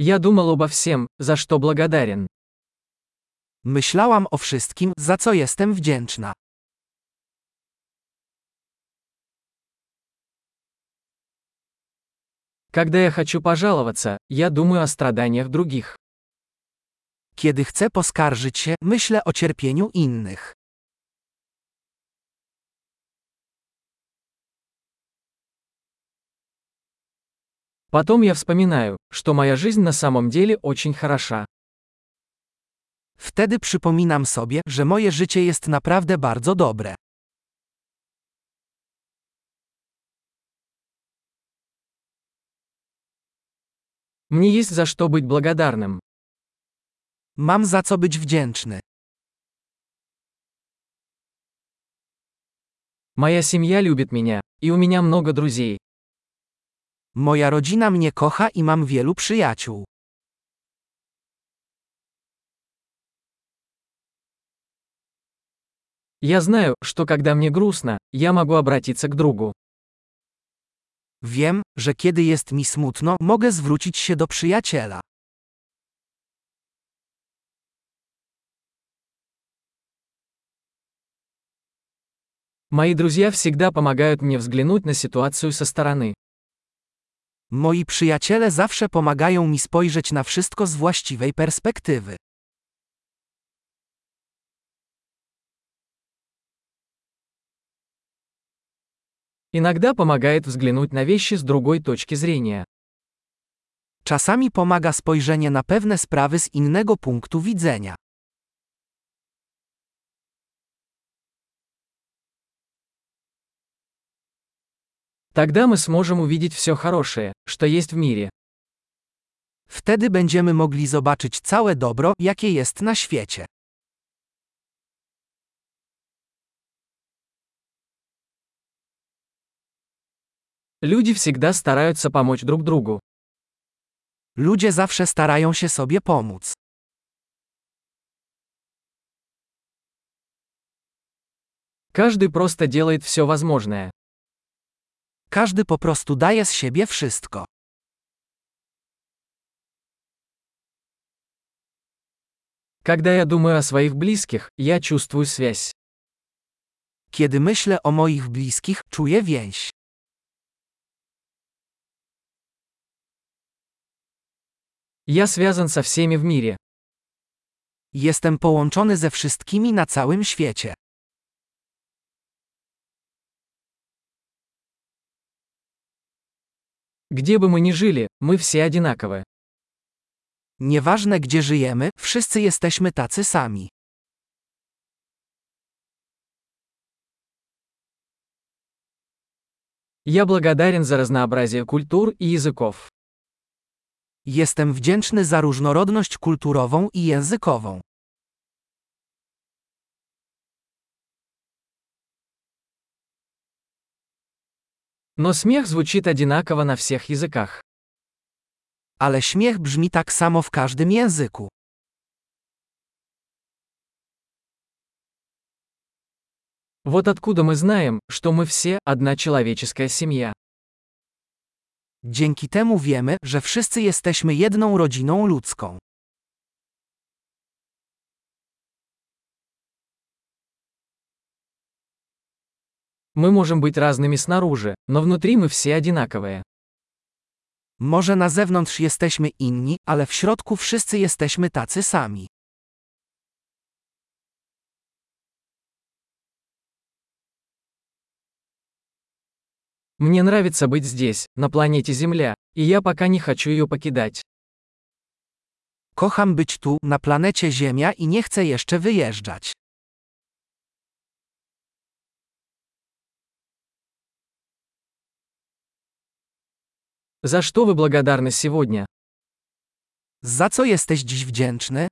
Я думал обо всем, за что благодарен. Myślałam o wszystkim, za co jestem wdzięczna. Когда я хочу пожаловаться, я думаю о страданиях других. Kiedy chcę poskarżyć się, myślę o cierpieniu innych. Потом я вспоминаю, что моя жизнь на самом деле очень хороша. Wtedy przypominam sobie, że moje życie jest naprawdę bardzo dobre. Мне есть за что быть благодарным. Mam za co być wdzięczny. Моя семья любит меня, и у меня много друзей. Moja rodzina mnie kocha i mam wielu przyjaciół. Я знаю, что когда мне грустно, я могу обратиться к другу. Wiem, że kiedy jest mi smutno, mogę zwrócić się do przyjaciela. Мои друзья всегда помогают мне взглянуть на ситуацию со стороны. Moi przyjaciele zawsze pomagają mi spojrzeć na wszystko z właściwej perspektywy. Иногда помогает взглянуть на вещи с другой точки зрения. Czasami pomaga spojrzenie na pewne sprawy z innego punktu widzenia. Тогда мы сможем увидеть все хорошее, что есть в мире. Wtedy będziemy mogli zobaczyć całe dobro, jakie jest na świecie. Люди всегда стараются помочь друг другу. Ludzie zawsze starają się sobie pomóc. Каждый просто делает все возможное. Każdy po prostu daje z siebie wszystko. Когда я думаю о своих близких, я чувствую связь. Kiedy myślę o moich bliskich, czuję więź. Я связан со всеми в мире. Jestem połączony ze wszystkimi na całym świecie. Где бы мы ни жили, мы все одинаковы. Nieważne gdzie żyjemy, wszyscy jesteśmy tacy sami. Я благодарен за разнообразие культур и языков. Jestem wdzięczny za różnorodność kulturową i językową. Но смех звучит одинаково на всех языках. Ale śmiech brzmi tak samo w każdym języku. Вот откуда мы знаем, что мы все одна человеческая семья. Dzięki temu wiemy, że wszyscy jesteśmy jedną rodziną ludzką. Мы можем быть разными снаружи, но внутри мы все одинаковые. Może na zewnątrz jesteśmy inni, ale w środku wszyscy jesteśmy tacy sami. Мне нравится быть здесь, на планете Земля, и я пока не хочу ее покидать. Kocham być tu, na planecie Ziemia i nie chcę jeszcze wyjeżdżać. За что вы благодарны сегодня? Za co jesteś dziś wdzięczny?